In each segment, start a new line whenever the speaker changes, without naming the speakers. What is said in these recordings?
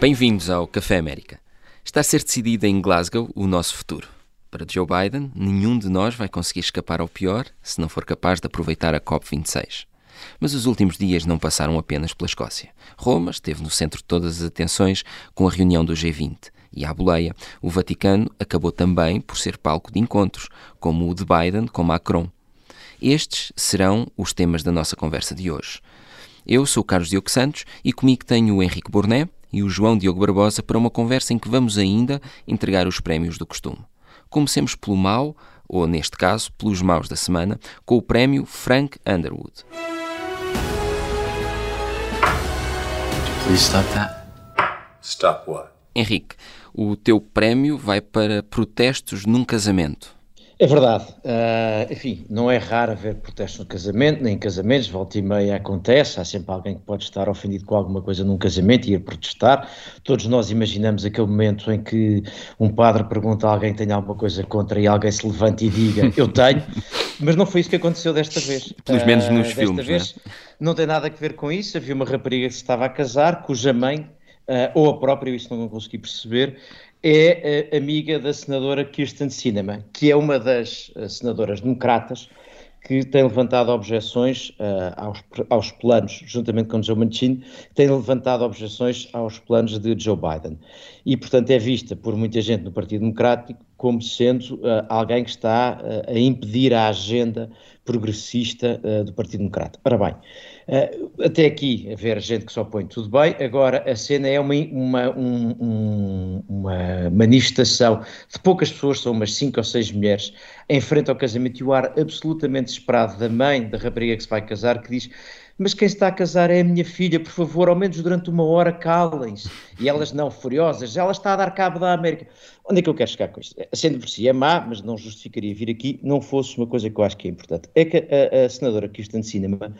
Bem-vindos ao Café América. Está a ser decidido em Glasgow o nosso futuro. Para Joe Biden, nenhum de nós vai conseguir escapar ao pior se não for capaz de aproveitar a COP26. Mas os últimos dias não passaram apenas pela Escócia. Roma esteve no centro de todas as atenções com a reunião do G20. E à boleia, o Vaticano acabou também por ser palco de encontros, como o de Biden com Macron. Estes serão os temas da nossa conversa de hoje. Eu sou o Carlos Diogo Santos e comigo tenho o Henrique Borné, e o João Diogo Barbosa para uma conversa em que vamos ainda entregar os prémios do costume. Comecemos pelo mau, ou neste caso, pelos maus da semana, com o prémio Frank Underwood.
Please stop that.
Stop what?
Henrique, o teu prémio vai para protestos num casamento.
É verdade. Uh, enfim, não é raro haver protestos no casamento, nem em casamentos, volta e meia acontece, há sempre alguém que pode estar ofendido com alguma coisa num casamento e ir protestar. Todos nós imaginamos aquele momento em que um padre pergunta a alguém que tem alguma coisa contra e alguém se levanta e diga, eu tenho, mas não foi isso que aconteceu desta vez.
Pelos menos nos
uh,
filmes,
desta vez,
né?
não tem nada a ver com isso, havia uma rapariga que se estava a casar, cuja mãe, uh, ou a própria, isso não consegui perceber, é amiga da senadora Kirsten Sinema, que é uma das uh, senadoras democratas que tem levantado objeções uh, aos, aos, planos, juntamente com Joe Manchin, tem levantado objeções aos planos de Joe Biden. E, portanto, é vista por muita gente no Partido Democrático como sendo uh, alguém que está a impedir a agenda progressista do Partido Democrata. Ora bem, Uh, até aqui, a ver gente que só põe tudo bem, agora a cena é uma, uma, um, uma manifestação de poucas pessoas, são umas cinco ou seis mulheres, em frente ao casamento e o ar absolutamente desesperado da mãe da rapariga que se vai casar, que diz mas quem está a casar é a minha filha, por favor, ao menos durante uma hora calem-se. E elas não, furiosas, ela está a dar cabo da América. Onde é que eu quero chegar com isto? Sendo por si é má, mas não justificaria vir aqui, não fosse uma coisa que eu acho que é importante. É que a, a senadora Kirsten Cinema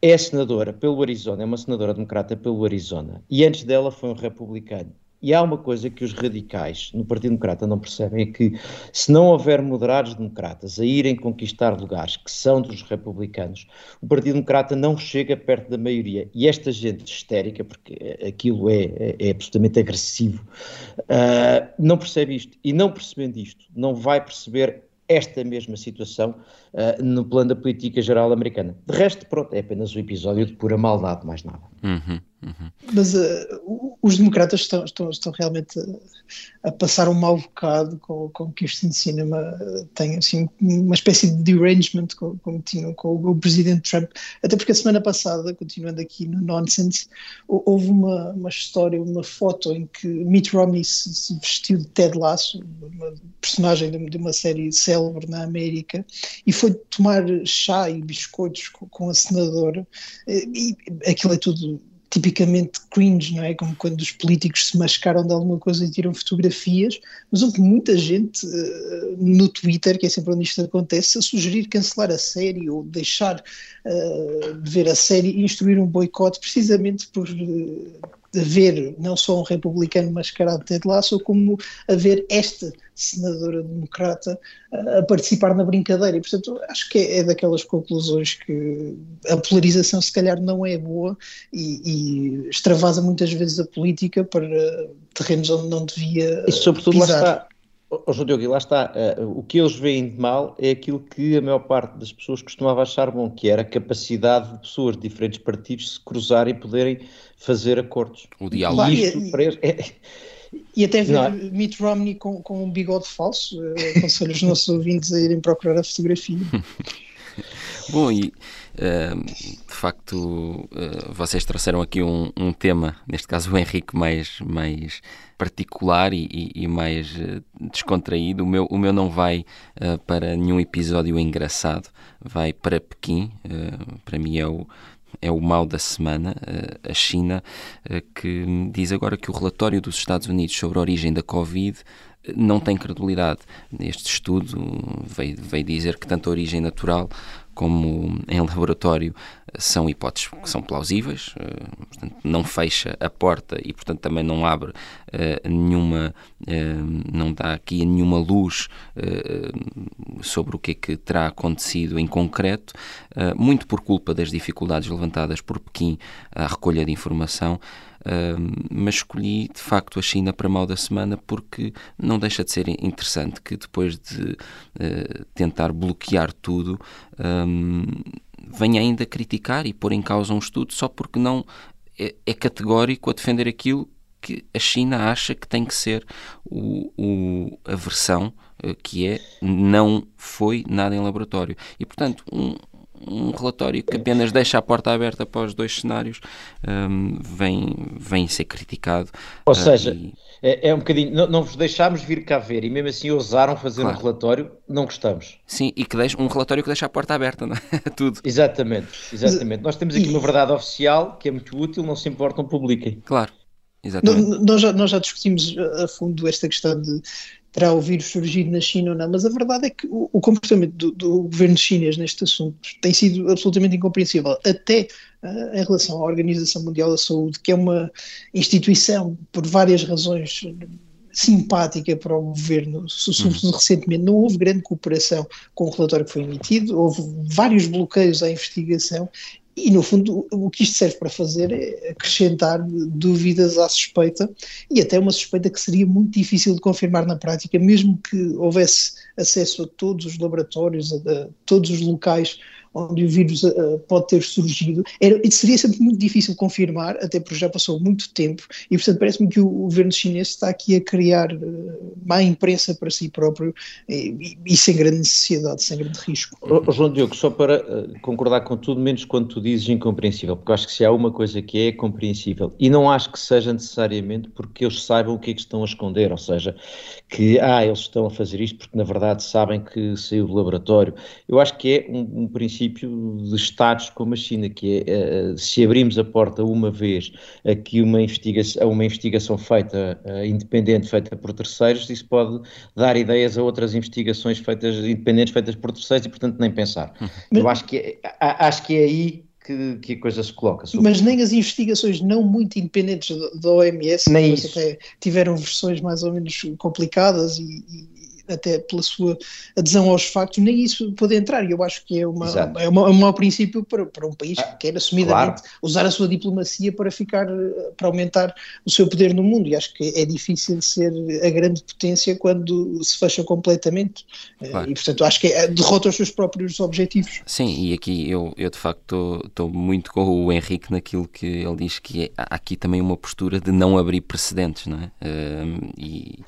é senadora pelo Arizona, é uma senadora democrata pelo Arizona, e antes dela foi um republicano. E há uma coisa que os radicais no Partido Democrata não percebem: é que se não houver moderados democratas a irem conquistar lugares que são dos republicanos, o Partido Democrata não chega perto da maioria. E esta gente histérica, porque aquilo é, é, é absolutamente agressivo, uh, não percebe isto. E não percebendo isto, não vai perceber esta mesma situação uh, no plano da política geral americana. De resto, pronto, é apenas um episódio de pura maldade, mais nada.
Uhum,
Mas uh, os democratas estão, estão, estão realmente a, a, passar um mau bocado com, com que este cinema tem assim, uma espécie de derangement com, como tinham com o, o presidente Trump. Até porque a semana passada, continuando aqui no Nonsense, houve uma, uma história, uma foto em que Mitt Romney se, se vestiu de Ted Lasso, uma personagem de, de uma série célebre na América, e foi tomar chá e biscoitos com, com a senadora, e aquilo é tudo tipicamente cringe, não é? Como quando os políticos se mascaram de alguma coisa e tiram fotografias, mas houve muita gente uh, no Twitter, que é sempre onde isto acontece, a sugerir cancelar a série ou deixar uh, de ver a série e instruir um boicote precisamente por uh, haver não só um republicano mascarado de Ted Lasso, como haver esta senadora democrata a participar na brincadeira. E, portanto, acho que é, é daquelas conclusões que a polarização se calhar não é boa e, e extravasa muitas vezes a política para terrenos onde não devia
E sobretudo
pisar.
lá está, oh, João Diogo, lá está, uh, o que eles veem de mal é aquilo que a maior parte das pessoas costumava achar bom, que era a capacidade de pessoas de diferentes partidos se cruzarem e poderem fazer acordos.
O diálogo.
E isto, para eles, é,
E até ver
Não é?
Mitt Romney com, com um bigode falso, eh, aconselho os nossos ouvintes a irem procurar a fotografia.
Bom, e uh, de facto uh, vocês trouxeram aqui um, um, tema, neste caso o Henrique, mais, mais particular e, e, e mais uh, descontraído. O meu, o meu não vai para nenhum episódio engraçado, vai para Pequim. para mim é o é o mal da semana, a China, que diz agora que o relatório dos Estados Unidos sobre a origem da Covid não tem credibilidade. Este estudo veio, veio dizer que tanto a origem natural como em laboratório são hipóteses que são plausíveis, portanto, não fecha a porta e, portanto, também não abre uh, nenhuma, uh, não dá aqui nenhuma luz uh, sobre o que é que terá acontecido em concreto, muito por culpa das dificuldades levantadas por Pequim à recolha de informação. mas escolhi de facto a China para mal da semana porque não deixa de ser interessante que depois de tentar bloquear tudo, um, venha ainda criticar e pôr em causa um estudo só porque não é, é categórico a defender aquilo que a China acha que tem que ser o, o, a versão uh, que é não foi nada em laboratório. E, portanto, um, um relatório que apenas deixa a porta aberta para os dois cenários um, vem, vem ser criticado.
Ou uh, seja, e... é, é, um bocadinho. Não, não vos deixámos vir cá ver e mesmo assim ousaram fazer claro. um relatório, não gostamos.
Sim, e que deixa, um relatório que deixa a porta aberta, não é? Tudo.
Exatamente, exatamente. Nós temos aqui uma verdade oficial que é muito útil, não se importam, publiquem.
Claro. Exatamente.
Nós já, nós já discutimos a fundo esta questão de terá o vírus surgido na China ou não, mas a verdade é que o, o comportamento do, do, governo chinês neste assunto tem sido absolutamente incompreensível, até uh, em relação à Organização Mundial da Saúde, que é uma instituição, por várias razões, simpática para o governo, sobretudo recentemente, não houve grande cooperação com o relatório que foi emitido, houve vários bloqueios à investigação e, no fundo, o que isto serve para fazer é acrescentar dúvidas à suspeita e até uma suspeita que seria muito difícil de confirmar na prática, mesmo que houvesse acesso a todos os laboratórios, a, a todos os locais onde o vírus uh, pode ter surgido, era, seria sempre muito difícil confirmar, até porque já passou muito tempo, e portanto parece-me que o, o, governo chinês está aqui a criar uh, má imprensa para si próprio e, e, sem grande necessidade, sem grande risco.
Oh, João Diogo, só para uh, concordar com tudo, menos quando tu dizes incompreensível, porque acho que se há uma coisa que é, é compreensível, e não acho que seja necessariamente porque eles saibam o que é que estão a esconder, ou seja, que, ah, eles estão a fazer isto porque na verdade sabem que saiu do laboratório. Eu acho que é um, um princípio princípio de Estados como a China, que é, uh, se abrimos a porta uma vez a que uma investigação, uma investigação feita uh, independente, feita por terceiros, isso pode dar ideias a outras investigações feitas independentes, feitas por terceiros e, portanto, nem pensar. Mas, uhum. Eu acho que, é, acho que é aí que, que, a coisa se coloca.
Mas nem as investigações não muito independentes da OMS, nem isso. tiveram versões mais ou menos complicadas e, e até pela sua adesão aos factos, nem isso pode entrar. E eu acho que é, uma, é, uma, é um mau princípio para, para um país que quer assumidamente claro. usar a sua diplomacia para ficar, para aumentar o seu poder no mundo. E acho que é difícil ser a grande potência quando se fecha completamente. Claro. E portanto acho que é, derrota os seus próprios objetivos.
Sim, e aqui eu, eu de facto estou muito com o Henrique naquilo que ele diz que é, há aqui também uma postura de não abrir precedentes, não é? Um, e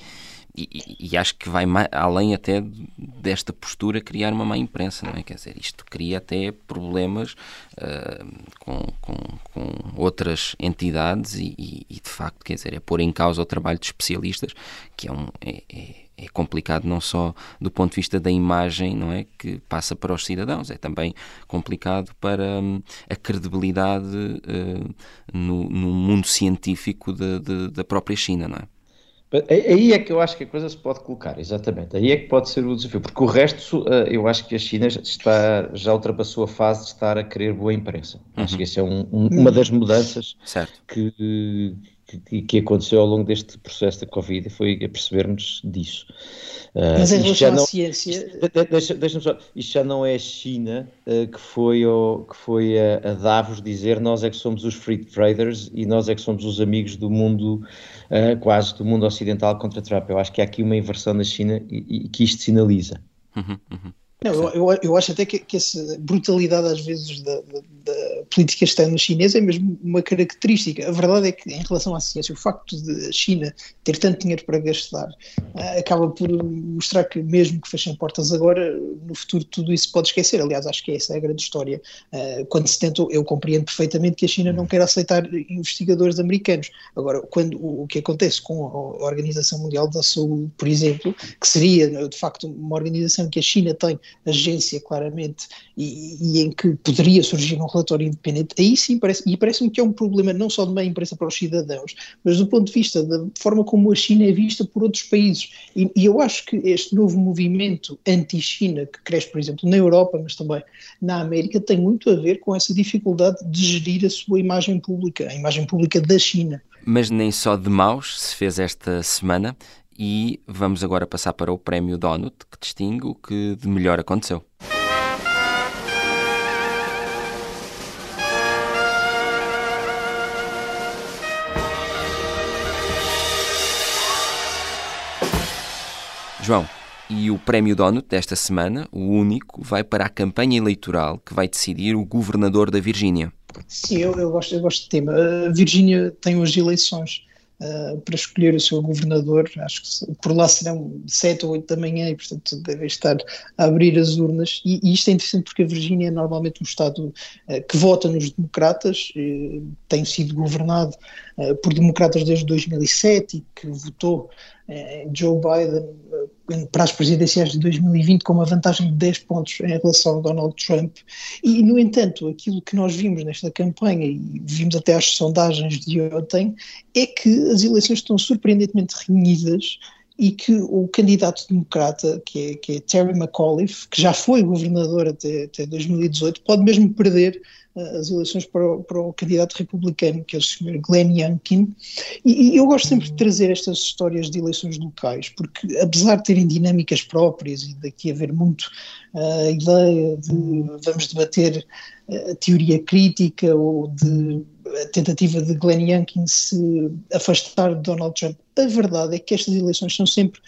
e, e, acho que vai mais, além até desta postura criar uma má imprensa, não é? Quer dizer, isto cria até problemas uh, com, com, com, outras entidades e, e, e, de facto, quer dizer, é pôr em causa o trabalho de especialistas, que é, um, é, é, é complicado não só do ponto de vista da imagem, não é, que passa para os cidadãos, é também complicado para um, a credibilidade uh, no, no, mundo científico de, de, da própria China, não é?
Aí é que eu acho que a coisa se pode colocar, exatamente. Aí é que pode ser o desafio, porque o resto, eh, eu acho que a China está, já ultrapassou a fase de estar a querer boa imprensa. Uhum. Acho que essa é um, um, uma das mudanças que, que, que, aconteceu ao longo deste processo da Covid, foi a percebermos disso.
Uh, Mas em relação à ciência...
Deixa, deixa só, isto já não é a China uh, que foi, ao, que foi a, a, Davos dizer nós é que somos os free traders e nós é que somos os amigos do mundo, uh, quase do mundo ocidental contra Trump. Eu acho que há aqui uma inversão na China e, e que isto sinaliza.
Uhum, uhum.
Não, eu, eu, acho até que, que essa brutalidade às vezes da, da, da, política externa chinesa é mesmo uma característica. A verdade é que em relação à ciência, o facto de a China ter tanto dinheiro para gastar uh, acaba por mostrar que mesmo que fechem portas agora, no futuro tudo isso pode esquecer. Aliás, acho que essa é a grande história. Uh, quando se tenta, eu compreendo perfeitamente que a China não quer aceitar investigadores americanos. Agora, quando o, o que acontece com a Organização Mundial da Saúde, por exemplo, que seria de facto uma organização que a China tem agência, claramente, e, e, em que poderia surgir um relatório independente, aí sim parece, e parece-me que é um problema não só de meia imprensa para os cidadãos, mas do ponto de vista da forma como a China é vista por outros países. E, e eu acho que este novo movimento anti-China, que cresce, por exemplo, na Europa, mas também na América, tem muito a ver com essa dificuldade de gerir a sua imagem pública, a imagem pública da China.
Mas nem só de maus se fez esta semana. E vamos agora passar para o prémio Donut, que distingue o que de melhor aconteceu. João, e o Prémio Donut desta semana, o único, vai para a campanha eleitoral que vai decidir o governador da Virgínia.
Sim, eu, eu, gosto, eu gosto de tema. A Virgínia tem hoje eleições uh, para escolher o seu governador. Acho que por lá serão sete ou oito da manhã e, portanto, devem estar a abrir as urnas. E, e isto é interessante porque a Virgínia é normalmente um Estado uh, que vota nos democratas, uh, tem sido governado por democratas desde 2007 e que votou Joe Biden para as presidenciais de 2020 com uma vantagem de 10 pontos em relação a Donald Trump. E, no entanto, aquilo que nós vimos nesta campanha, e vimos até as sondagens de ontem, é que as eleições estão surpreendentemente renhidas e que o candidato democrata, que é, que é Terry McAuliffe, que já foi governador até, até 2018, pode mesmo perder as eleições para o, para o, candidato republicano, que é o Sr. Glenn Youngkin. E, e, eu gosto sempre de trazer estas histórias de eleições locais, porque apesar de terem dinâmicas próprias e daqui haver muito a uh, ideia de vamos debater a teoria crítica ou de a tentativa de Glenn Youngkin se afastar de Donald Trump, a verdade é que estas eleições são sempre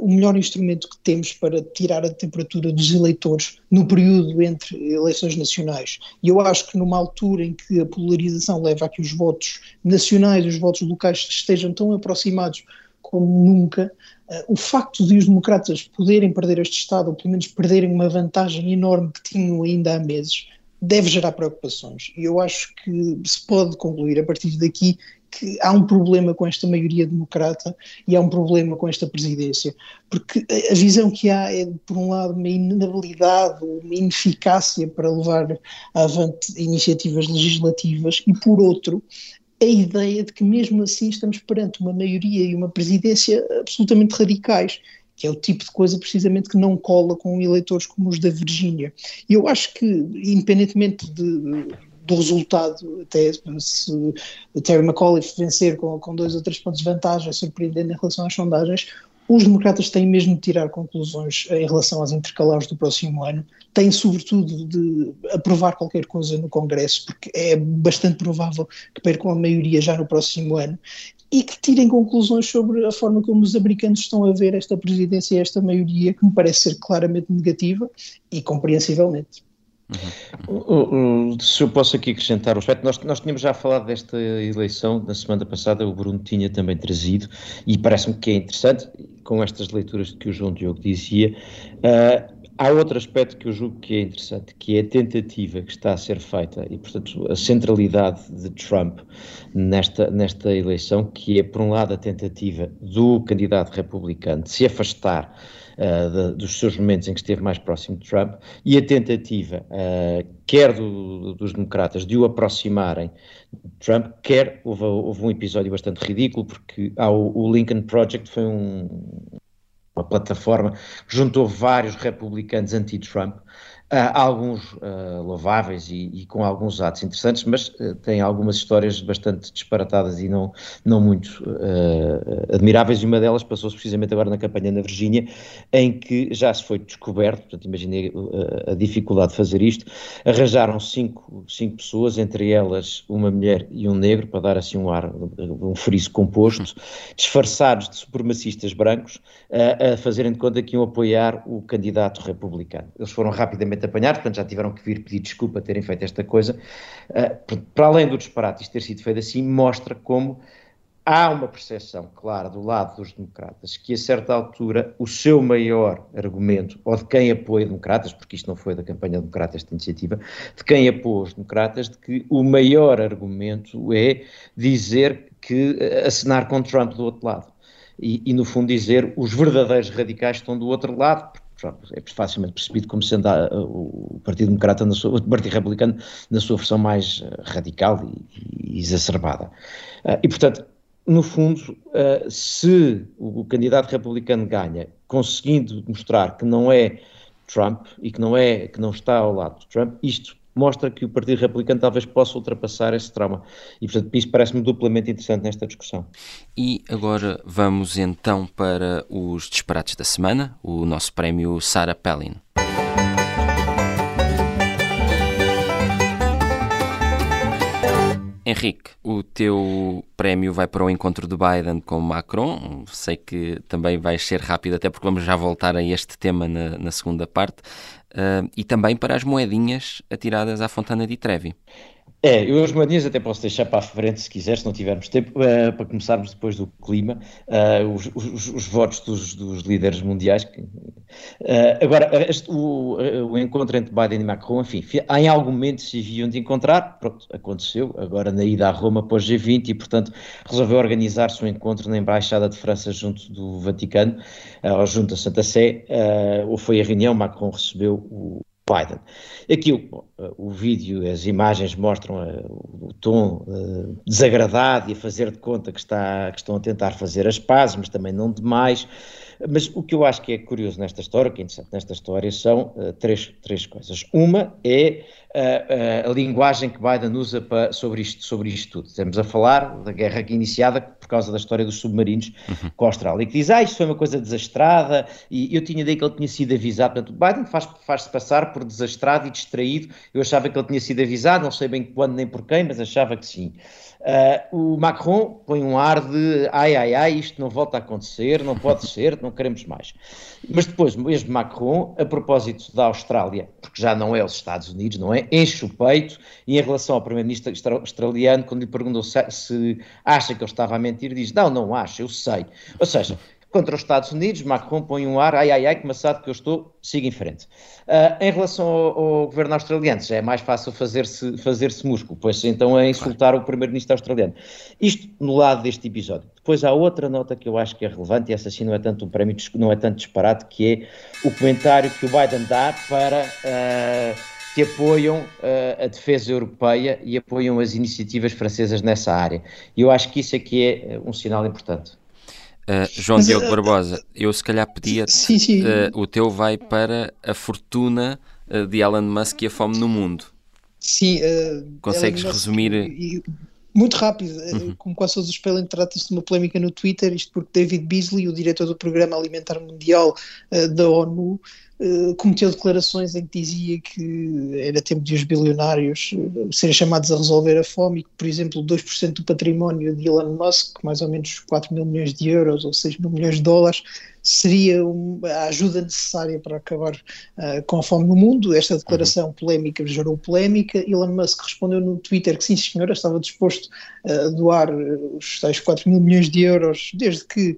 o melhor instrumento que temos para tirar a temperatura dos eleitores no período entre eleições nacionais. E eu acho que numa altura em que a polarização leva a que os votos nacionais e os votos locais estejam tão aproximados como nunca, uh, o facto de os democratas poderem perder este Estado, ou pelo menos perderem uma vantagem enorme que tinham ainda há meses, deve gerar preocupações. E eu acho que se pode concluir a partir daqui que há um problema com esta maioria democrata e há um problema com esta presidência, porque a visão que há é, por um lado, uma inabilidade, uma ineficácia para levar avante iniciativas legislativas e, por outro, a ideia de que mesmo assim estamos perante uma maioria e uma presidência absolutamente radicais que é o tipo de coisa precisamente que não cola com eleitores como os da Virgínia. E eu acho que, independentemente de, do resultado, até se Terry McAuliffe vencer com, com dois ou três pontos de vantagem, surpreendendo em relação às sondagens, os democratas têm mesmo de tirar conclusões em relação às intercalares do próximo ano, têm sobretudo de aprovar qualquer coisa no Congresso, porque é bastante provável que percam a maioria já no próximo ano, e que tirem conclusões sobre a forma como os americanos estão a ver esta presidência e esta maioria, que me parece ser claramente negativa e compreensivelmente.
Uhum. Se eu posso aqui acrescentar o aspecto, nós, nós tínhamos já falado desta eleição na semana passada, o Bruno tinha também trazido, e parece-me que é interessante, com estas leituras que o João Diogo dizia, uh, há outro aspecto que eu julgo que é interessante, que é a tentativa que está a ser feita e, portanto, a centralidade de Trump nesta, nesta eleição, que é, por um lado, a tentativa do candidato republicano de se afastar uh, de, dos seus momentos em que esteve mais próximo de Trump e a tentativa, uh, quer do, dos democratas, de o aproximarem de Trump, quer houve, houve, um episódio bastante ridículo, porque há o, o Lincoln Project foi um, uma plataforma que juntou vários republicanos anti-Trump Uh, alguns uh, louváveis e, e, com alguns atos interessantes, mas uh, tem algumas histórias bastante disparatadas e não, não muito admiráveis, e uma delas passou-se precisamente agora na campanha na Virgínia, em que já se foi descoberto, portanto imaginei a dificuldade de fazer isto, arranjaram cinco, cinco pessoas, entre elas uma mulher e um negro, para dar assim um ar, um friso composto, disfarçados de supremacistas brancos, a fazerem de conta que iam apoiar o candidato republicano. Eles foram rapidamente perfeitamente apanhar, portanto já tiveram que vir pedir desculpa terem feito esta coisa. Uh, para além do disparate isto ter sido feito assim, mostra como há uma percepção clara do lado dos democratas que a certa altura o seu maior argumento, ou de quem apoia democratas, porque isto não foi da campanha democrata esta iniciativa, de quem apoia os democratas, de que o maior argumento é dizer que assinar com Trump do outro lado. E, e, no fundo dizer os verdadeiros radicais estão do outro lado, é facilmente percebido como sendo a, a, o Partido Democrata, na sua, o Partido Republicano, na sua versão mais eh, radical e, e exacerbada. Uh, e, portanto, no fundo, se o, candidato republicano ganha, conseguindo mostrar que não é Trump e que não é que não está ao lado de Trump, isto mostra que o Partido Republicano talvez possa ultrapassar esse trauma. E, portanto, isso parece-me duplamente interessante nesta discussão.
E agora vamos então para os disparates da semana, o nosso prémio Sarah Palin. Henrique, o teu prémio vai para o encontro de Biden com Macron. Sei que também vais ser rápido, até porque vamos já voltar a este tema na, na segunda parte. Uh, e também para as moedinhas atiradas à Fontana di Trevi.
É, eu as moedinhas até posso deixar para a frente se quiser, se não tivermos tempo, uh, para começarmos depois do clima, uh, os, os, os, votos dos, dos, líderes mundiais. Que, uh, agora, este, o, o, encontro entre Biden e Macron, enfim, em algum momento se haviam de encontrar, pronto, aconteceu, agora na ida à Roma pós G20 e, portanto, resolveu organizar-se um encontro na Embaixada de França junto do Vaticano, junto à Santa Sé, ou foi a reunião, Macron recebeu o Biden. Aqui o, o vídeo, as imagens mostram uh, o tom uh, desagradado e a fazer de conta que, está, que estão a tentar fazer as pazes, mas também não demais. Mas o que eu acho que é curioso nesta história, que é interessante nesta história, são uh, três, três coisas. Uma é a, a, linguagem que Biden usa para, sobre, isto, sobre isto tudo. Estamos a falar da guerra iniciada por causa da história dos submarinos uhum. com a Austrália, que diz, ah, isto foi uma coisa desastrada, e eu tinha ideia que ele tinha sido avisado. Portanto, Biden faz-se faz passar por desastrado e distraído. Eu achava que ele tinha sido avisado, não sei bem quando nem por quem, mas achava que sim. Uh, o Macron põe um ar de ai ai ai, isto não volta a acontecer, não pode ser, não queremos mais. Mas depois, mesmo Macron, a propósito da Austrália, porque já não é os Estados Unidos, não é? Enche o peito e em relação ao primeiro-ministro australiano, quando lhe perguntou se, se acha que ele estava a mentir, diz: Não, não acho, eu sei. Ou seja, contra os Estados Unidos, Macron põe um ar, ai ai ai, que maçado que eu estou, siga em frente. Uh, em relação ao, ao, governo australiano, já é mais fácil fazer-se fazer músculo, pois então é insultar o primeiro-ministro australiano. Isto no lado deste episódio. Depois há outra nota que eu acho que é relevante, e essa sim não é tanto um prémio, não é tanto disparate, que é o comentário que o Biden dá para... Uh, que apoiam uh, a defesa europeia e apoiam as iniciativas francesas nessa área. E eu acho que isso aqui é um sinal importante.
Uh, João Mas, Diogo uh, Barbosa, eu se calhar pedia sim, sim. Uh, o teu vai para a fortuna de Elon Musk e a fome no mundo.
Sim.
Consegues resumir?
E, muito rápido, uhum. como quase todos os espelhos, trata-se de uma polémica no Twitter, isto porque David Beasley, o diretor do Programa Alimentar Mundial da ONU, eh, cometeu declarações em que dizia que era tempo de os bilionários uh, serem chamados a resolver a fome e que, por exemplo, 2% do património de Elon Musk, mais ou menos 4 mil milhões de euros ou 6 mil milhões de dólares, seria uma, a ajuda necessária para acabar uh, com a fome no mundo. Esta declaração uhum. polémica gerou polémica. Elon Musk respondeu no Twitter que sim, senhora, estava disposto a doar os tais 4 mil milhões de euros, desde que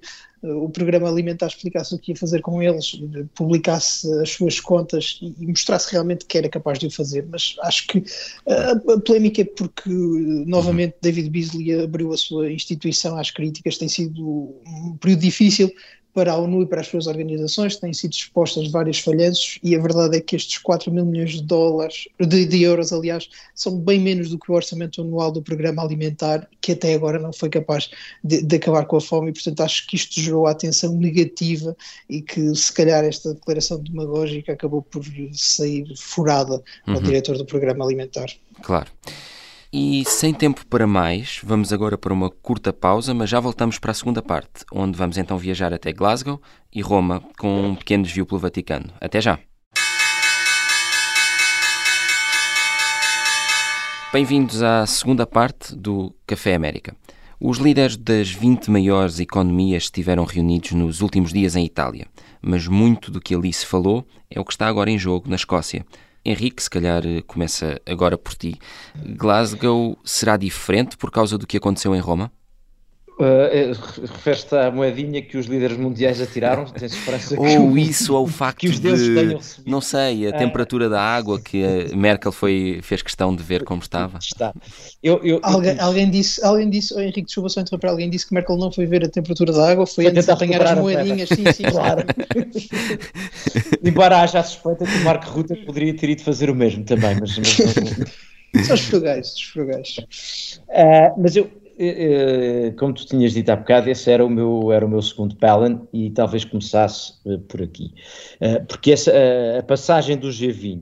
o programa alimentar explicasse o que ia fazer com eles, publicasse as suas contas e, mostrasse realmente que era capaz de o fazer. Mas acho que a, a polémica é porque, novamente, David Beasley abriu a sua instituição às críticas. Tem sido um período difícil para a ONU e para as suas organizações, têm sido expostas vários falhanços e a verdade é que estes 4 mil milhões de dólares, de, de, euros aliás, são bem menos do que o orçamento anual do programa alimentar, que até agora não foi capaz de, de acabar com a fome e portanto acho que isto gerou a atenção negativa e que se calhar esta declaração demagógica acabou por sair furada ao uhum. diretor do programa alimentar.
Claro. E sem tempo para mais, vamos agora para uma curta pausa, mas já voltamos para a segunda parte, onde vamos então viajar até Glasgow e Roma com um pequeno desvio pelo Vaticano. Até já! Bem-vindos à segunda parte do Café América. Os líderes das 20 maiores economias estiveram reunidos nos últimos dias em Itália, mas muito do que ali se falou é o que está agora em jogo na Escócia. Henrique, se calhar eh, começa agora por ti. Glasgow será diferente por causa do que aconteceu em Roma?
Uh, Refere-te à moedinha que os líderes mundiais atiraram? Tens esperança
que Ou isso, ou o facto que os deuses de, não sei, a ah. temperatura da água que a Merkel foi, fez questão de ver como estava. Está.
Eu, eu, alguém, eu... alguém disse, alguém disse oh, Henrique, desculpa só interromper, alguém disse que Merkel não foi ver a temperatura da água, foi, foi antes de apanhar as moedinhas. Sim, sim, claro.
Embora haja a suspeita que o Marco Ruta poderia ter ido fazer o mesmo também, mas... mas
não... São os frugais, os frugais.
Uh, mas eu, eh, eh, como tu tinhas dito há bocado, esse era o meu, era o meu segundo Palin e talvez começasse uh, por aqui. Porque essa, a passagem do G20,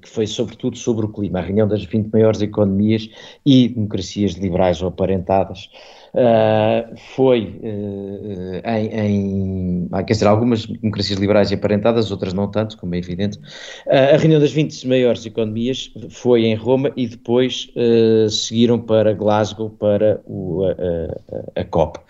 que foi sobretudo sobre o clima, a reunião das 20 maiores economias e democracias liberais ou aparentadas, foi em, em, quer dizer, algumas democracias liberais aparentadas, outras não tanto, como é evidente. Uh, a reunião das 20 maiores economias foi em Roma e depois uh, seguiram para Glasgow para o, a, a COP.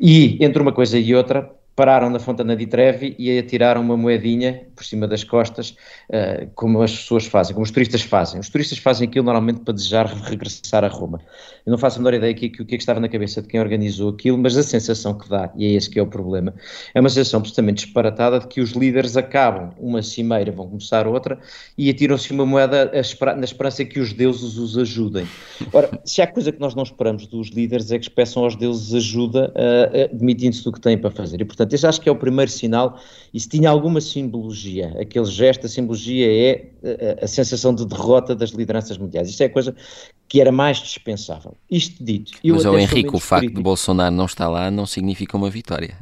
E entre uma coisa e outra, pararam na Fontana di Trevi e atiraram uma moedinha por cima das costas, uh, como as pessoas fazem, como os turistas fazem. Os turistas fazem aquilo normalmente para desejar regressar a Roma. Eu não faço a menor ideia aqui o que é que estava na cabeça de quem organizou aquilo, mas a sensação que dá, e é esse que é o problema, é uma sensação absolutamente disparatada de que os líderes acabam uma cimeira, vão começar outra, e atiram-se uma moeda na esperança que os deuses os ajudem. Ora, se há coisa que nós não esperamos dos líderes é que peçam aos deuses ajuda, uh, admitindo-se do que têm para fazer. E, portanto, esse acho que é o primeiro sinal, e se tinha alguma simbologia, aquele gesto, a simbologia é a, eh, a sensação de derrota das lideranças mundiais. Isso é a coisa que era mais dispensável. Isto dito.
Mas, o Henrique, o facto crítico. de Bolsonaro não estar lá não significa uma vitória.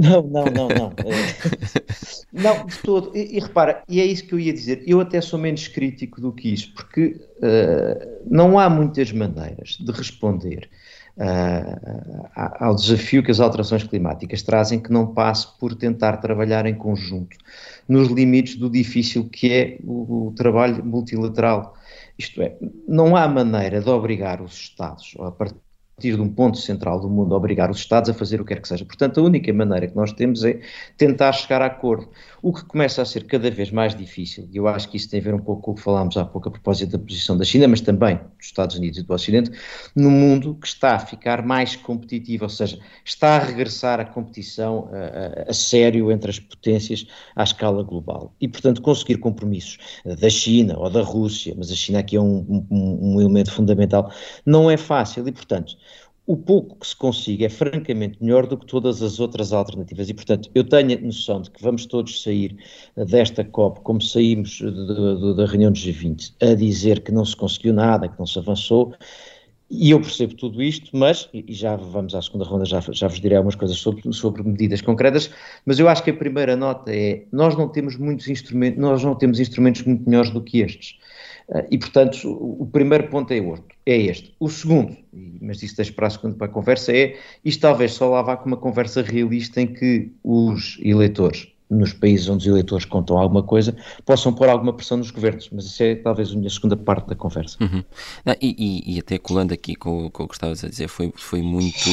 Não, não, não, não. É, não, de todo. E, e, repara, e é isso que eu ia dizer. Eu até sou menos crítico do que isso, porque uh, não há muitas maneiras de responder uh, ao desafio que as alterações climáticas trazem que não passe por tentar trabalhar em conjunto nos limites do difícil que é o, o trabalho multilateral. Isto é, não há maneira de obrigar os Estados, a partir partir de um ponto central do mundo, obrigar os Estados a fazer o que quer que seja. Portanto, a única maneira que nós temos é tentar chegar a acordo. O que começa a ser cada vez mais difícil, e eu acho que isso tem a ver um pouco com o que falámos há pouco a propósito da posição da China, mas também dos Estados Unidos e do Ocidente, no mundo que está a ficar mais competitivo, ou seja, está a regressar a competição a, a, a sério entre as potências à escala global. E, portanto, conseguir compromissos da China ou da Rússia, mas a China aqui é um, um, um elemento fundamental, não é fácil e, portanto, o pouco que se consiga é francamente melhor do que todas as outras alternativas. E, portanto, eu tenho a noção de que vamos todos sair desta COP, como saímos da reunião do G20, a dizer que não se conseguiu nada, que não se avançou. E eu percebo tudo isto, mas, e já vamos à segunda ronda, já, já vos direi algumas coisas sobre, sobre medidas concretas, mas eu acho que a primeira nota é, nós não temos muitos instrumentos, nós não temos instrumentos muito melhores do que estes. Ah, e, portanto, o primeiro ponto é, é este. O segundo, mas isso deixo para a segunda para a conversa, é isto talvez só lá vá com uma conversa realista em que os eleitores, nos países onde os eleitores contam alguma coisa, possam pôr alguma pressão nos governos. Mas isso é talvez a minha segunda parte da conversa.
Uhum. Não, e, e, e, até colando aqui com, com o que estavas a dizer, foi, foi muito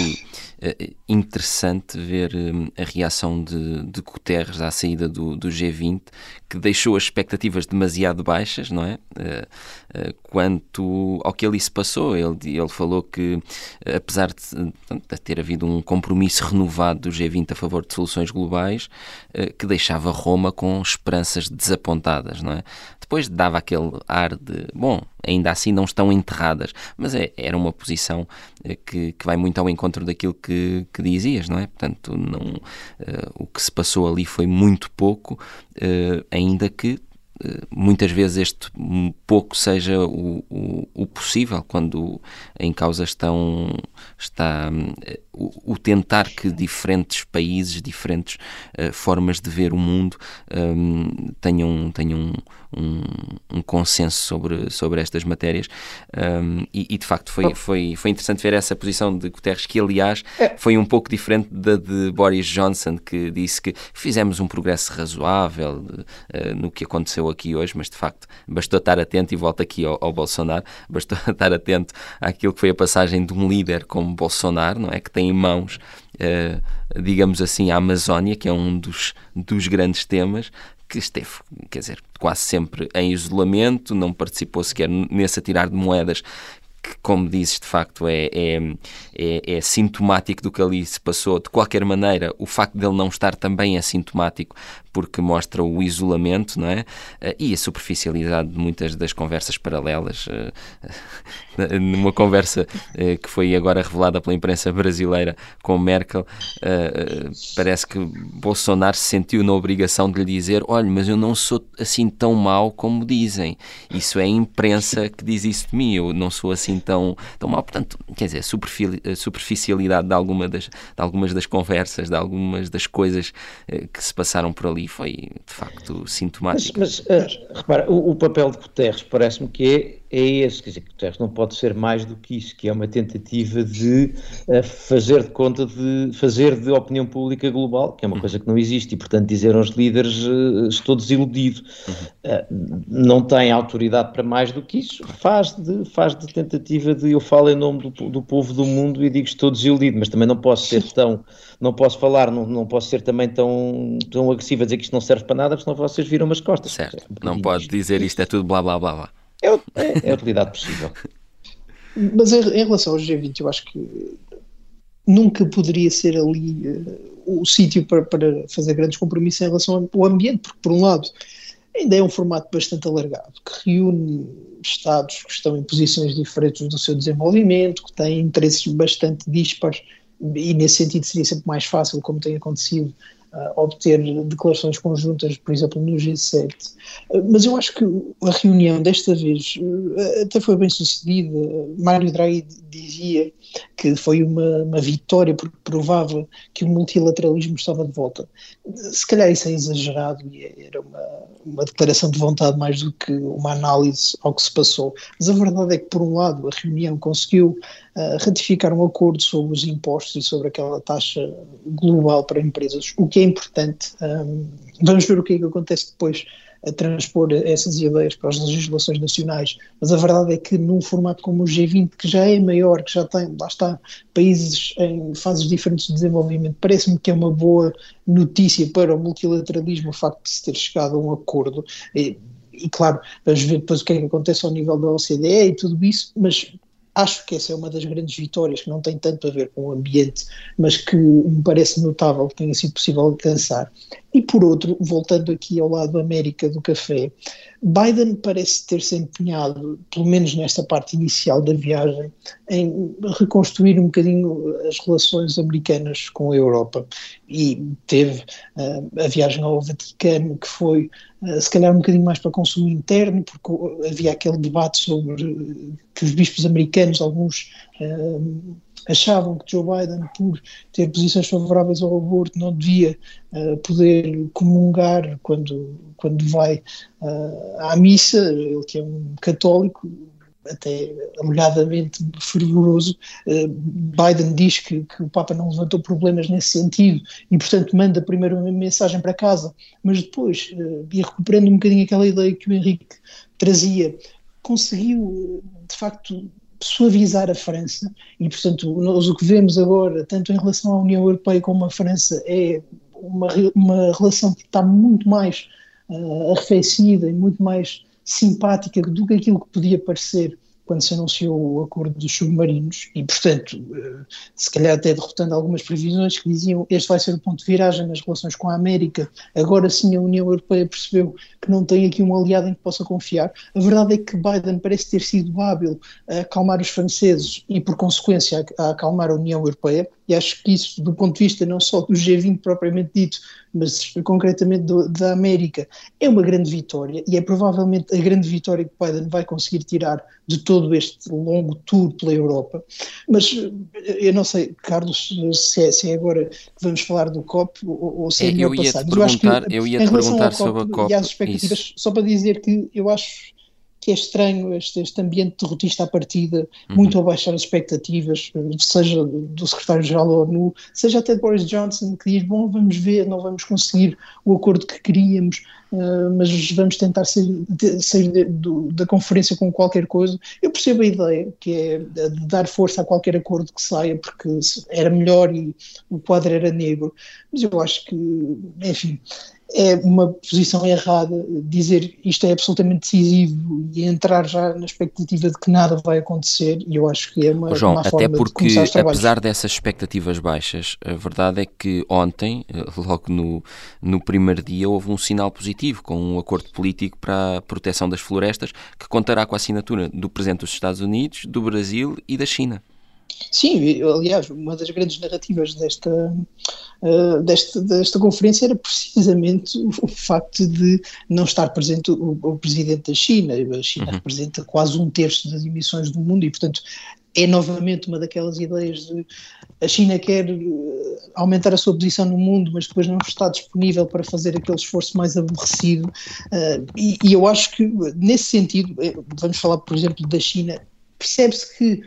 interessante ver um, a reação de, de Guterres à saída do, do G20, que deixou as expectativas demasiado baixas, não é? Uh, uh, quanto ao que ali se passou. Ele, ele falou que, apesar de, de, ter havido um compromisso renovado do G20 a favor de soluções globais, que deixava Roma com esperanças desapontadas, não é? Depois dava aquele ar de, bom, ainda assim não estão enterradas, mas é, era uma posição que, que vai muito ao encontro daquilo que, que dizias, não é? Portanto, não, uh, o que se passou ali foi muito pouco, uh, ainda que eh, muitas vezes este pouco seja o, o, o, possível quando em causa estão está o, o tentar que diferentes países diferentes uh, formas de ver o mundo um, tenham tenham um, um, consenso sobre sobre estas matérias um, e, e, de facto foi foi foi interessante ver essa posição de Guterres que aliás é. foi um pouco diferente da de Boris Johnson que disse que fizemos um progresso razoável uh, no que aconteceu aconteceu aqui hoje, mas de facto bastou estar atento, e volto aqui ao, ao Bolsonaro, bastou estar atento àquilo que foi a passagem de um líder como Bolsonaro, não é? Que tem em mãos, uh, digamos assim, a Amazónia, que é um dos, dos grandes temas, que esteve, quer dizer, quase sempre em isolamento, não participou sequer nesse atirar de moedas que, como dizes, de facto é, é, é, é, sintomático do que ali se passou. De qualquer maneira, o facto dele não estar também é sintomático porque mostra o isolamento não é? Eh, e a superficialidade de muitas das conversas paralelas. Eh, numa conversa eh, que foi agora revelada pela imprensa brasileira com Merkel, parece que Bolsonaro se sentiu na obrigação de lhe dizer: olha, mas eu não sou assim tão mau como dizem. Isso é a imprensa que diz isso de mim, eu não sou assim tão, tão mau. Portanto, quer dizer, a superficialidade de, alguma das, de algumas das conversas, de algumas das coisas que se passaram por ali foi de facto sintomático.
Mas, mas uh, repara, o, o, papel de Guterres parece-me que é, esse, quer dizer, que Guterres não pode ser mais do que isso, que é uma tentativa de uh, fazer de conta de fazer de opinião pública global, que é uma uhum. coisa que não existe, e portanto dizer aos líderes uh, estou desiludido. Uh, não tem autoridade para mais do que isso, faz de, faz de tentativa de eu falo em nome do, do povo do mundo e digo estou desiludido, mas também não posso ser tão, não posso falar, não, não posso ser também tão, tão agressivo a dizer que isto não serve para nada, porque senão vocês viram umas costas.
Certo, é não pode dizer isto é tudo blá blá blá blá.
É, é, é a utilidade possível.
Mas em, em, relação ao G20, eu acho que nunca poderia ser ali uh, o sítio para, para fazer grandes compromissos em relação ao ambiente, porque, por um lado, ainda é um formato bastante alargado, que reúne Estados que estão em posições diferentes do seu desenvolvimento, que têm interesses bastante dispares, e nesse sentido seria sempre mais fácil, como tem acontecido, obter declarações conjuntas, por exemplo, no G7. Uh, mas eu acho que a reunião desta vez uh, até foi bem sucedida. Mário Draghi dizia que foi uma, uma vitória porque provava que o multilateralismo estava de volta. Se calhar isso é exagerado e era uma, uma declaração de vontade mais do que uma análise ao que se passou. Mas a verdade é que, por um lado, a reunião conseguiu uh, ratificar um acordo sobre os impostos e sobre aquela taxa global para empresas, o que é importante. Um, vamos ver o que é que acontece depois a transpor essas ideias para as legislações nacionais, mas a verdade é que num formato como o G20, que já é maior, que já tem, lá está, países em fases diferentes de desenvolvimento, parece-me que é uma boa notícia para o multilateralismo o facto de se ter chegado a um acordo. E, e claro, vamos ver depois o que é que acontece ao nível da OCDE e tudo isso, mas Acho que essa é uma das grandes vitórias que não tem tanto a ver com o ambiente, mas que me parece notável que tenha sido possível alcançar. E por outro, voltando aqui ao lado América do café, Biden parece ter-se empenhado, pelo menos nesta parte inicial da viagem, em reconstruir um bocadinho as relações americanas com a Europa. E teve uh, a viagem ao Vaticano, que foi uh, se calhar um bocadinho mais para consumo interno, porque havia aquele debate sobre que os bispos americanos, alguns. Uh, achavam que Joe Biden, por ter posições favoráveis ao aborto, não devia uh, poder comungar quando, quando vai uh, à missa, ele que é um católico, até alegadamente fervoroso, uh, Biden diz que, que, o Papa não levantou problemas nesse sentido e, portanto, manda primeiro uma mensagem para casa, mas depois, e recuperando um bocadinho aquela ideia que o Henrique trazia, conseguiu, de facto, suavizar a França. E, portanto, nós o que vemos agora, tanto em relação à União Europeia como à França, é uma, uma relação que está muito mais uh, arrefecida e muito mais simpática do que aquilo que podia parecer quando se anunciou o acordo dos submarinos e, portanto, eh, se calhar até derrotando algumas previsões que diziam este vai ser o ponto de viragem nas relações com a América, agora sim a União Europeia percebeu que não tem aqui um aliado em que possa confiar. A verdade é que Biden parece ter sido hábil a acalmar os franceses e, por consequência, a acalmar a União Europeia, e acho que isso, do ponto de vista não só do G20 propriamente dito, mas concretamente do, da América, é uma grande vitória e é provavelmente a grande vitória que Biden vai conseguir tirar de todo este longo tour pela Europa. Mas eu não sei, Carlos, se é, se é agora que vamos falar do COP ou, ou se é, é melhor
eu ia. Te perguntar, eu, eu ia te perguntar sobre a COP
e as expectativas, isso. só para dizer que eu acho que é estranho este, este ambiente derrotista à partida, uhum. muito abaixo das expectativas, seja do secretário-geral da ONU, seja até de Boris Johnson, que diz, bom, vamos ver, não vamos conseguir o acordo que queríamos, uh, mas vamos tentar sair, de, sair de, de, da conferência com qualquer coisa. Eu percebo a ideia, que é de dar força a qualquer acordo que saia, porque era melhor e o quadro era negro, mas eu acho que, enfim, é uma posição errada dizer isto é absolutamente decisivo e entrar já na expectativa de que nada vai acontecer e eu acho que é uma,
João,
uma
até porque apesar dessas expectativas baixas, a verdade é que ontem, eh, logo no, no primeiro dia, houve um sinal positivo com um acordo político para a proteção das florestas que contará com a assinatura do Presidente dos Estados Unidos, do Brasil e da China.
Sim, aliás, uma das grandes narrativas desta, uh, desta, desta conferência era precisamente o, o, facto de não estar presente o, o presidente da China. A China uhum. representa quase um terço das emissões do mundo e, portanto, é novamente uma daquelas ideias de a China quer eh, aumentar a sua posição no mundo, mas depois não está disponível para fazer aquele esforço mais aborrecido. Uh, e, e, eu acho que, nesse sentido, eh, vamos falar, por exemplo, da China, percebe-se que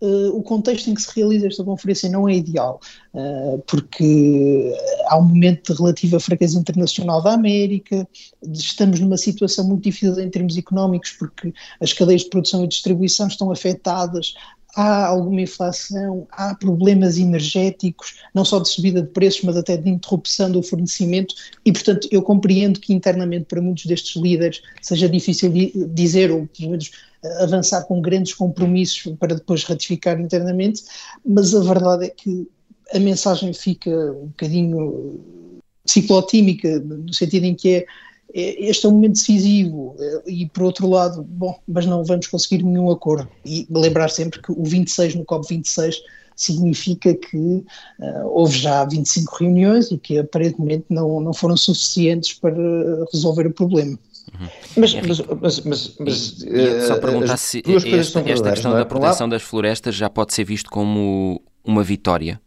Uh, o contexto em que se realiza esta conferência não é ideal, uh, porque há um momento de relativa fraqueza internacional da América, estamos numa situação muito difícil em termos económicos, porque as cadeias de produção e distribuição estão afetadas, há alguma inflação, há problemas energéticos, não só de subida de preços, mas até de interrupção do fornecimento, e portanto eu compreendo que internamente para muitos destes líderes seja difícil dizer, ou pelo menos eh, avançar com grandes compromissos para depois ratificar internamente, mas a verdade é que a mensagem fica um bocadinho ciclotímica, no sentido em que é, este é um momento decisivo eh, e por outro lado, bom, mas não vamos conseguir nenhum acordo e lembrar sempre que o 26 no COP26 significa que uh, houve já 25 reuniões e que aparentemente não, não foram suficientes para resolver o problema.
Uhum. Mas, mas, mas, mas, mas e, só perguntar se esta, esta questão é? da proteção das florestas já pode ser visto como uma vitória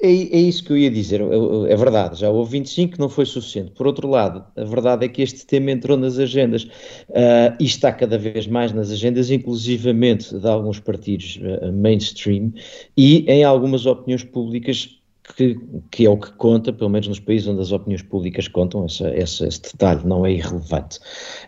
é, é, isso que eu ia dizer, é, verdade, já houve 25 que não foi suficiente. Por outro lado, a verdade é que este tema entrou nas agendas uh, e está cada vez mais nas agendas, inclusivamente de alguns partidos uh, mainstream e em algumas opiniões públicas que, que, é o que conta, pelo menos nos países onde as opiniões públicas contam, essa, essa, esse detalhe não é irrelevante.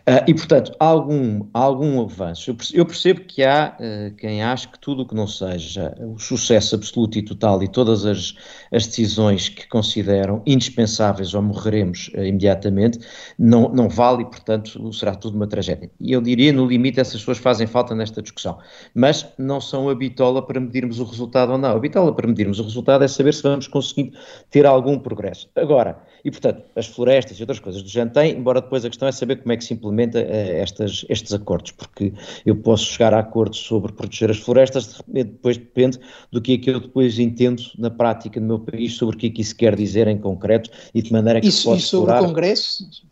Uh, e, portanto, há algum, algum avanço. Eu percebo que há uh, quem acha que tudo o que não seja o sucesso absoluto e total e todas as, as decisões que consideram indispensáveis ou morreremos uh, imediatamente, não, não vale e, portanto, será tudo uma tragédia. E eu diria, no limite, essas pessoas fazem falta nesta discussão. Mas não são a bitola para medirmos o resultado ou não. A bitola para medirmos o resultado é saber se vamos conseguindo ter algum progresso. Agora, e portanto, as florestas e outras coisas do género têm, embora depois a questão é saber como é que se implementa uh, estas, estes acordos, porque eu posso chegar a acordos sobre proteger as florestas, depois depende do que é que eu depois entendo na prática no meu país sobre o que é que isso quer dizer em concreto e de maneira que
isso, se pode
isso explorar...
o Congresso?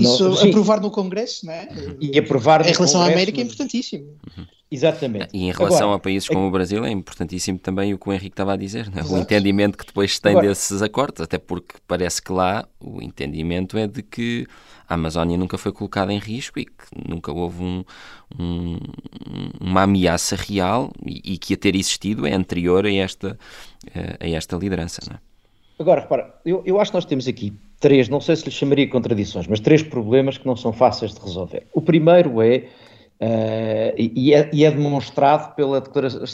Isso aprovar no Congresso, não é?
E aprovar
Em relação Congresso, à América é importantíssimo.
Uhum. Exatamente.
E em relação Agora, a países como o Brasil é importantíssimo também o que o Henrique estava a dizer, né? o entendimento que depois se tem Agora, desses acordos, até porque parece que lá o entendimento é de que a Amazónia nunca foi colocada em risco e que nunca houve um, um, uma ameaça real e, e, que a ter existido é anterior a esta, a esta liderança. Não é?
Agora, repara, eu, eu acho que nós temos aqui três, não sei se lhe chamaria contradições, mas três problemas que não são fáceis de resolver. O primeiro é Uh, e, é, e, é, demonstrado pelas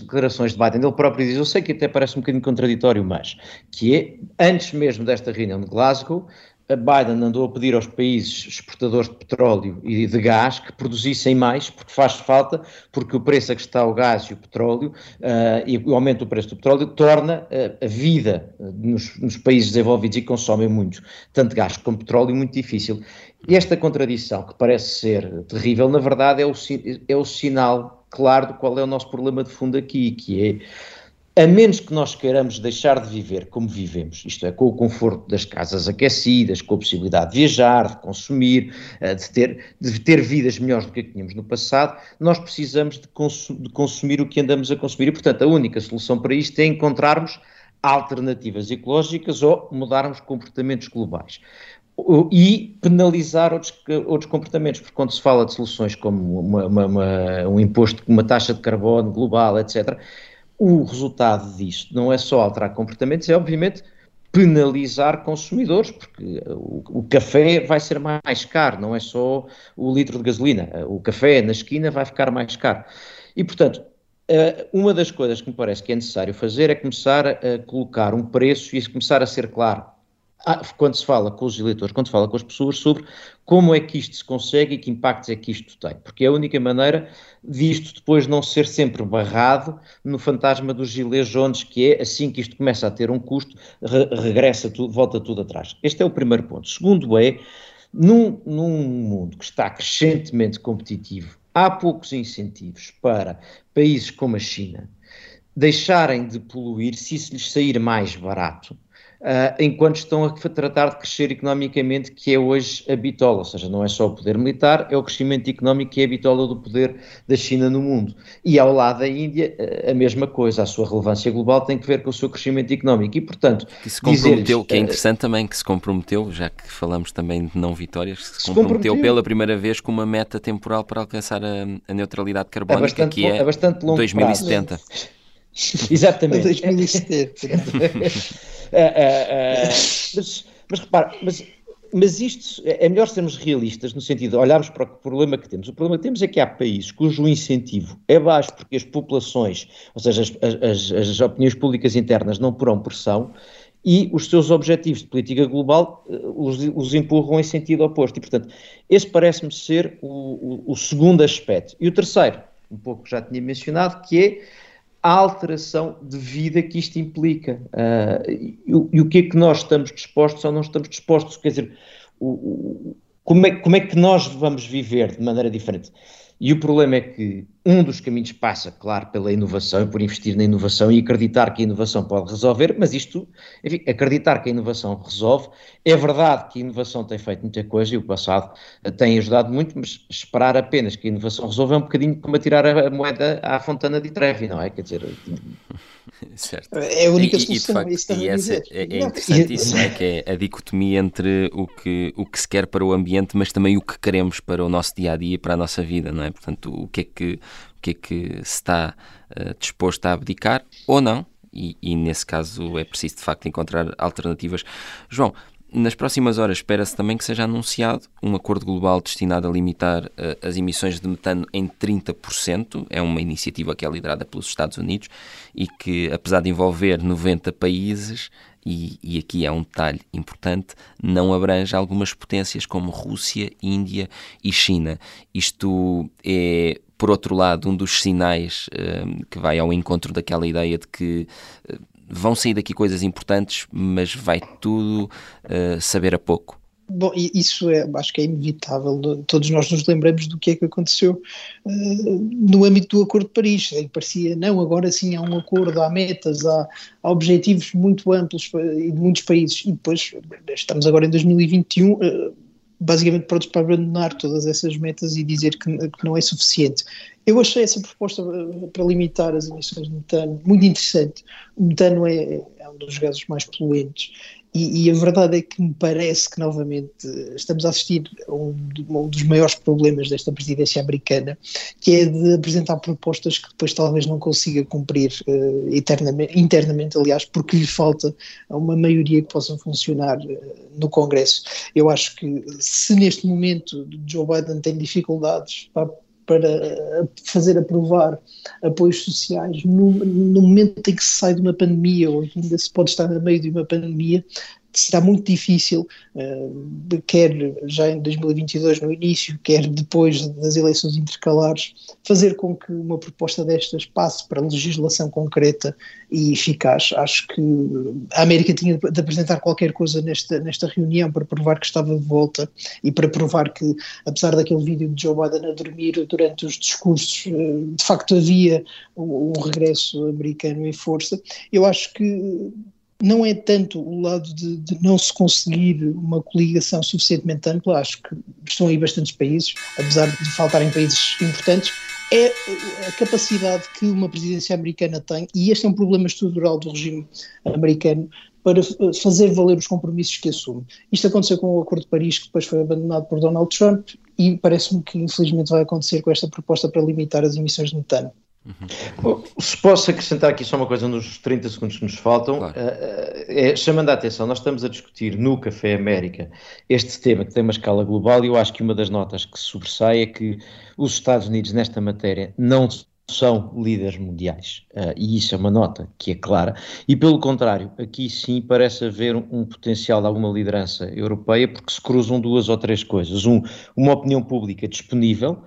declarações de Biden. Ele próprio diz: Eu sei que até parece um bocadinho contraditório, mas que é, antes mesmo desta reunião de Glasgow, Biden andou a pedir aos países exportadores de petróleo e de gás que produzissem mais, porque faz falta, porque o preço a que está o gás e o petróleo uh, e o aumento do preço do petróleo torna uh, a vida nos, nos, países desenvolvidos e que consomem muito, tanto gás como petróleo, muito difícil. E esta contradição, que parece ser terrível, na verdade é o, é o sinal claro do qual é o nosso problema de fundo aqui, que é a menos que nós queiramos deixar de viver como vivemos, isto é, com o conforto das casas aquecidas, com a possibilidade de viajar, de consumir, eh, de ter, de ter vidas melhores do que tínhamos no passado, nós precisamos de, consu de consumir o que andamos a consumir. E, portanto, a única solução para isto é encontrarmos alternativas ecológicas ou mudarmos comportamentos globais e penalizar outros, outros comportamentos, porque quando se fala de soluções como uma, uma, uma, um imposto, uma taxa de carbono global, etc., o resultado disto não é só alterar comportamentos, é obviamente penalizar consumidores, porque o, o, café vai ser mais caro, não é só o litro de gasolina. O café na esquina vai ficar mais caro. E, portanto, eh, uma das coisas que me parece que é necessário fazer é começar a colocar um preço e começar a ser claro quando se fala com os eleitores, quando se fala com as pessoas sobre como é que isto se consegue e que impactos é que isto tem. Porque é a única maneira disto depois não ser sempre barrado no fantasma dos gilets que é assim que isto começa a ter um custo, re regressa tudo, volta tudo atrás. Este é o primeiro ponto. Segundo é, num, num mundo que está crescentemente competitivo, há poucos incentivos para países como a China deixarem de poluir se isso lhes sair mais barato uh, enquanto estão a tratar de crescer economicamente, que é hoje a bitola, ou seja, não é só o poder militar, é o crescimento económico que é a bitola do poder da China no mundo. E ao lado da Índia, uh, a mesma coisa, a sua relevância global tem que ver com o seu crescimento económico e, portanto...
Que se comprometeu, que é interessante também, que se comprometeu, já que falamos também de não vitórias, que se, se comprometeu, comprometeu, pela primeira vez com uma meta temporal para alcançar a, a neutralidade carbónica, é bastante, que é, é bastante longo 2070. Prazo.
Exatamente.
2070.
uh, uh, mas, mas repare, mas, mas isto é melhor sermos realistas no sentido de olharmos para o problema que temos. O problema que temos é que há países cujo incentivo é baixo porque as populações, ou seja, as, as, as opiniões públicas internas não porão pressão e os seus objetivos de política global uh, os, os, empurram em sentido oposto. E, portanto, esse parece-me ser o, o, o, segundo aspecto. E o terceiro, um pouco já tinha mencionado, que é a alteração de vida que isto implica. Uh, e, e, o que é que nós estamos dispostos ou não estamos dispostos? Quer dizer, o, o, como, é, como é que nós vamos viver de maneira diferente? E o problema é que um dos caminhos passa, claro, pela inovação e por investir na inovação e acreditar que a inovação pode resolver, mas isto, enfim, acreditar que a inovação resolve. É verdade que a inovação tem feito muita coisa e o passado tem ajudado muito, mas esperar apenas que a inovação resolva é um bocadinho como atirar a moeda à fontana de Trevi, não é? Quer dizer.
Certo.
É a única solução.
E, e, facto, e essa, é, é interessante isso, é? que é a dicotomia entre o que, o que se quer para o ambiente, mas também o que queremos para o nosso dia a dia e para a nossa vida, não é? Portanto, o que é que, que, é que se está uh, disposto a abdicar ou não, e, e, nesse caso é preciso de facto encontrar alternativas. João, nas próximas horas espera-se também que seja anunciado um acordo global destinado a limitar uh, as emissões de metano em 30%. É uma iniciativa que é liderada pelos Estados Unidos e que, apesar de envolver 90 países, e, e, aqui é um detalhe importante, não abrange algumas potências como Rússia, Índia e China. Isto é, por outro lado, um dos sinais uh, que vai ao encontro daquela ideia de que uh, vão sair daqui coisas importantes, mas vai tudo uh, saber a pouco.
Bom, isso é, acho que é inevitável. Todos nós nos lembramos do que é que aconteceu uh, no âmbito do Acordo de Paris. Em parecia, não, agora sim há um acordo, há metas, há, há, objetivos muito amplos e de muitos países. E depois, estamos agora em 2021, uh, basicamente prontos para abandonar todas essas metas e dizer que, que, não é suficiente. Eu achei essa proposta eh, para limitar as emissões de metano muito interessante. O metano é, é um dos gases mais poluentes e, e, a verdade é que me parece que novamente estamos a assistir a um, um, dos maiores problemas desta presidência americana, que é de apresentar propostas que depois talvez não consiga cumprir uh, internamente, internamente, aliás, porque lhe falta uma maioria que possa funcionar uh, no Congresso. Eu acho que se neste momento Joe Biden tem dificuldades para para fazer aprovar apoios sociais no, no, momento em que se sai de uma pandemia ou ainda se pode estar no meio de uma pandemia, será muito difícil, uh, quer já em 2022 no início, quer depois das eleições intercalares, fazer com que uma proposta destas passe para legislação concreta e eficaz. Acho que a América tinha de apresentar qualquer coisa nesta, nesta reunião para provar que estava de volta e para provar que, apesar daquele vídeo de Joe Biden a dormir durante os discursos, uh, de facto havia um regresso americano em força. Eu acho que não é tanto o lado de, de, não se conseguir uma coligação suficientemente ampla, acho que estão aí bastantes países, apesar de faltarem países importantes, é a capacidade que uma presidência americana tem, e este é um problema estrutural do regime americano, para fazer valer os compromissos que assume. Isto aconteceu com o Acordo de Paris, que depois foi abandonado por Donald Trump, e parece-me que infelizmente vai acontecer com esta proposta para limitar as emissões de metano.
Uhum. Se posso acrescentar aqui só uma coisa nos 30 segundos que nos faltam, claro. uh, é, chamando a atenção, nós estamos a discutir no Café América este tema que tem uma escala global e eu acho que uma das notas que sobressai é que os Estados Unidos nesta matéria não são líderes mundiais uh, e isso é uma nota que é clara e pelo contrário, aqui sim parece haver um, um potencial de alguma liderança europeia porque se cruzam duas ou três coisas, um, uma opinião pública disponível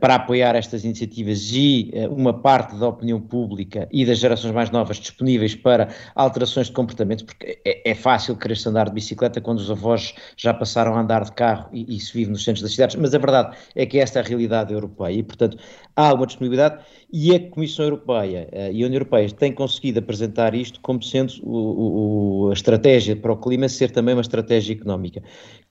para apoiar estas iniciativas e uma parte da opinião pública e das gerações mais novas disponíveis para alterações de comportamento, porque é, é fácil querer-se andar de bicicleta quando os avós já passaram a andar de carro e, e se vive nos centros das cidades, mas a verdade é que esta é a realidade europeia e, portanto, há uma disponibilidade e a Comissão Europeia e a União Europeia têm conseguido apresentar isto como sendo o, o, a estratégia para o clima ser também uma estratégia económica,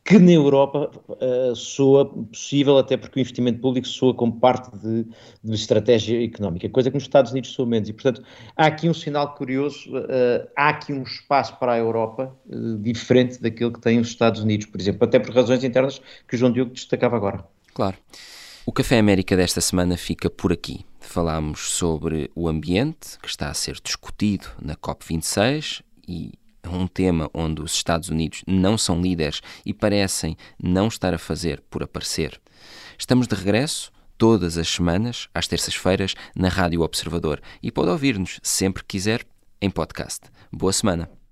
que na Europa uh, soa possível, até porque o investimento público soa como parte de, de, estratégia económica, coisa que nos Estados Unidos soa menos. E, portanto, há aqui um sinal curioso, uh, há aqui um espaço para a Europa uh, diferente daquele que tem os Estados Unidos, por exemplo, até por razões internas que o João Diogo destacava agora.
Claro. O Café América desta semana fica por aqui. Falámos sobre o ambiente que está a ser discutido na COP26 e um tema onde os Estados Unidos não são líderes e parecem não estar a fazer por aparecer. Estamos de regresso todas as semanas, às terças-feiras, na Rádio Observador e pode ouvir-nos sempre que quiser em podcast. Boa semana.